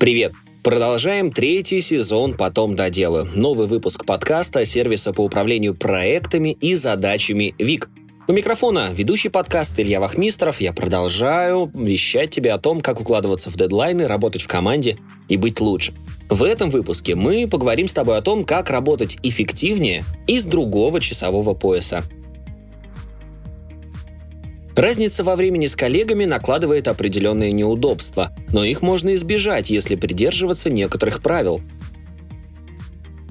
Привет! Продолжаем третий сезон «Потом доделаю». Новый выпуск подкаста сервиса по управлению проектами и задачами ВИК. У микрофона ведущий подкаст Илья Вахмистров. Я продолжаю вещать тебе о том, как укладываться в дедлайны, работать в команде и быть лучше. В этом выпуске мы поговорим с тобой о том, как работать эффективнее из другого часового пояса – Разница во времени с коллегами накладывает определенные неудобства, но их можно избежать, если придерживаться некоторых правил.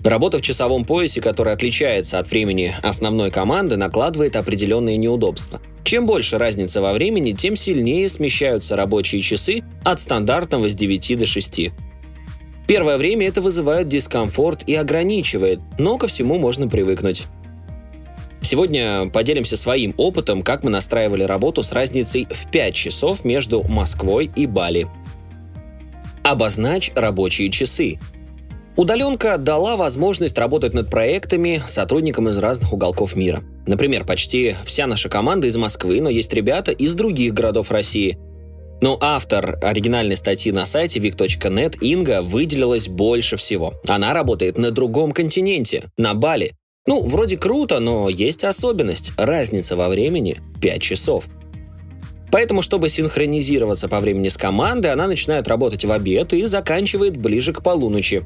Работа в часовом поясе, который отличается от времени основной команды, накладывает определенные неудобства. Чем больше разница во времени, тем сильнее смещаются рабочие часы от стандартного с 9 до 6. Первое время это вызывает дискомфорт и ограничивает, но ко всему можно привыкнуть. Сегодня поделимся своим опытом, как мы настраивали работу с разницей в 5 часов между Москвой и Бали. Обозначь рабочие часы. Удаленка дала возможность работать над проектами сотрудникам из разных уголков мира. Например, почти вся наша команда из Москвы, но есть ребята из других городов России. Но автор оригинальной статьи на сайте vic.net Инга выделилась больше всего. Она работает на другом континенте, на Бали. Ну, вроде круто, но есть особенность. Разница во времени 5 часов. Поэтому, чтобы синхронизироваться по времени с командой, она начинает работать в обед и заканчивает ближе к полуночи.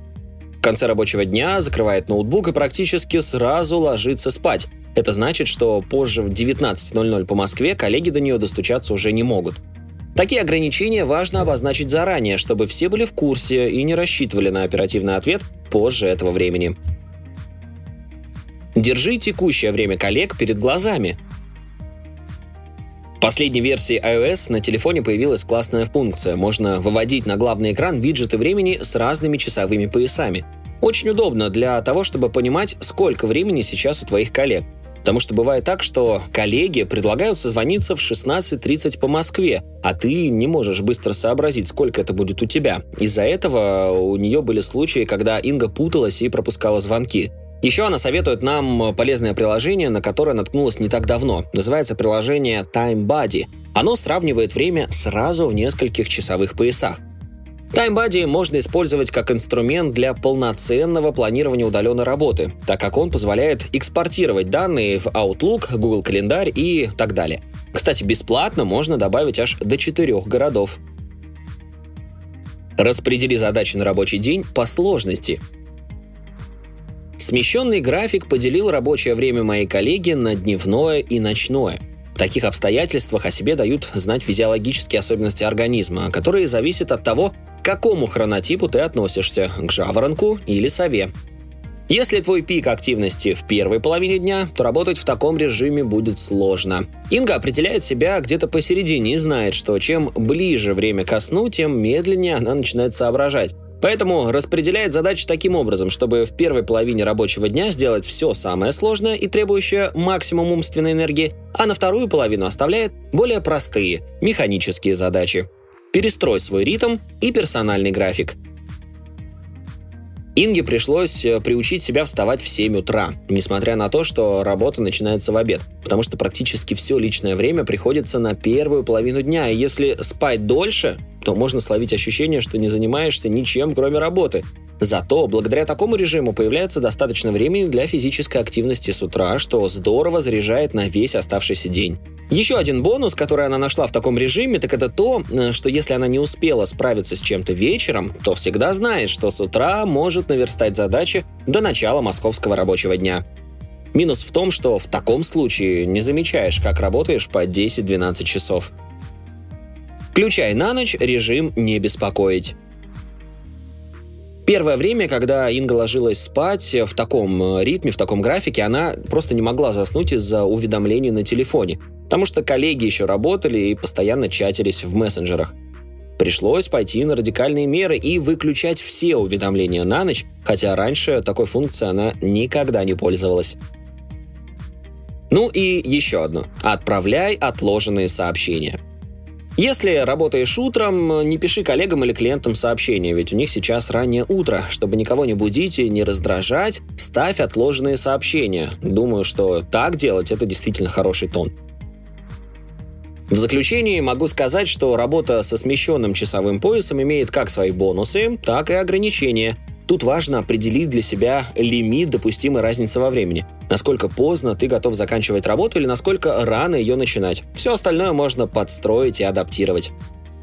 В конце рабочего дня закрывает ноутбук и практически сразу ложится спать. Это значит, что позже в 19.00 по Москве коллеги до нее достучаться уже не могут. Такие ограничения важно обозначить заранее, чтобы все были в курсе и не рассчитывали на оперативный ответ позже этого времени. Держи текущее время коллег перед глазами. В последней версии iOS на телефоне появилась классная функция. Можно выводить на главный экран виджеты времени с разными часовыми поясами. Очень удобно для того, чтобы понимать, сколько времени сейчас у твоих коллег. Потому что бывает так, что коллеги предлагают созвониться в 16.30 по Москве, а ты не можешь быстро сообразить, сколько это будет у тебя. Из-за этого у нее были случаи, когда Инга путалась и пропускала звонки. Еще она советует нам полезное приложение, на которое наткнулась не так давно. Называется приложение TimeBuddy. Оно сравнивает время сразу в нескольких часовых поясах. TimeBuddy можно использовать как инструмент для полноценного планирования удаленной работы, так как он позволяет экспортировать данные в Outlook, Google календарь и так далее. Кстати, бесплатно можно добавить аж до четырех городов. Распредели задачи на рабочий день по сложности. Смещенный график поделил рабочее время моей коллеги на дневное и ночное. В таких обстоятельствах о себе дают знать физиологические особенности организма, которые зависят от того, к какому хронотипу ты относишься – к жаворонку или сове. Если твой пик активности в первой половине дня, то работать в таком режиме будет сложно. Инга определяет себя где-то посередине и знает, что чем ближе время ко сну, тем медленнее она начинает соображать. Поэтому распределяет задачи таким образом, чтобы в первой половине рабочего дня сделать все самое сложное и требующее максимум умственной энергии, а на вторую половину оставляет более простые, механические задачи. Перестрой свой ритм и персональный график. Инге пришлось э, приучить себя вставать в 7 утра, несмотря на то, что работа начинается в обед, потому что практически все личное время приходится на первую половину дня, и если спать дольше, то можно словить ощущение, что не занимаешься ничем, кроме работы. Зато благодаря такому режиму появляется достаточно времени для физической активности с утра, что здорово заряжает на весь оставшийся день. Еще один бонус, который она нашла в таком режиме, так это то, э, что если она не успела справиться с чем-то вечером, то всегда знает, что с утра может наверстать задачи до начала московского рабочего дня. Минус в том, что в таком случае не замечаешь, как работаешь по 10-12 часов. Включай на ночь режим «Не беспокоить». Первое время, когда Инга ложилась спать в таком э, ритме, в таком графике, она просто не могла заснуть из-за уведомлений на телефоне, потому что коллеги еще работали и постоянно чатились в мессенджерах. Пришлось пойти на радикальные меры и выключать все уведомления на ночь, хотя раньше такой функцией она никогда не пользовалась. Ну и еще одно. Отправляй отложенные сообщения – если работаешь утром, не пиши коллегам или клиентам сообщения, ведь у них сейчас раннее утро. Чтобы никого не будить и не раздражать, ставь отложенные сообщения. Думаю, что так делать – это действительно хороший тон. В заключение могу сказать, что работа со смещенным часовым поясом имеет как свои бонусы, так и ограничения. Тут важно определить для себя лимит допустимой разницы во времени. Насколько поздно ты готов заканчивать работу или насколько рано ее начинать. Все остальное можно подстроить и адаптировать.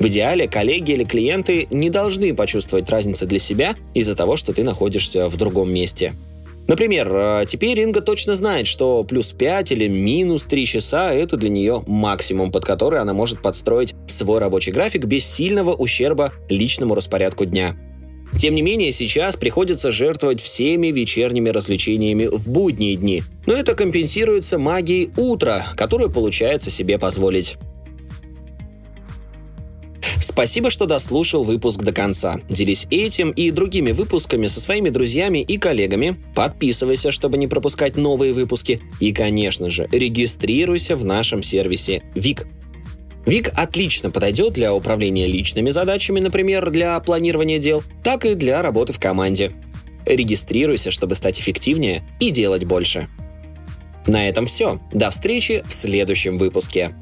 В идеале коллеги или клиенты не должны почувствовать разницы для себя из-за того, что ты находишься в другом месте. Например, э, теперь Инга точно знает, что плюс 5 или минус 3 часа – это для нее максимум, под который она может подстроить свой рабочий график без сильного ущерба личному распорядку дня. Тем не менее, сейчас приходится жертвовать всеми вечерними развлечениями в будние дни, но это компенсируется магией утра, которую получается себе позволить. Спасибо, что дослушал выпуск до конца. Делись этим и другими выпусками со своими друзьями и коллегами. Подписывайся, чтобы не пропускать новые выпуски. И, конечно же, регистрируйся в нашем сервисе ВИК. ВИК отлично подойдет для управления личными задачами, например, для планирования дел, так и для работы в команде. Регистрируйся, чтобы стать эффективнее и делать больше. На этом все. До встречи в следующем выпуске.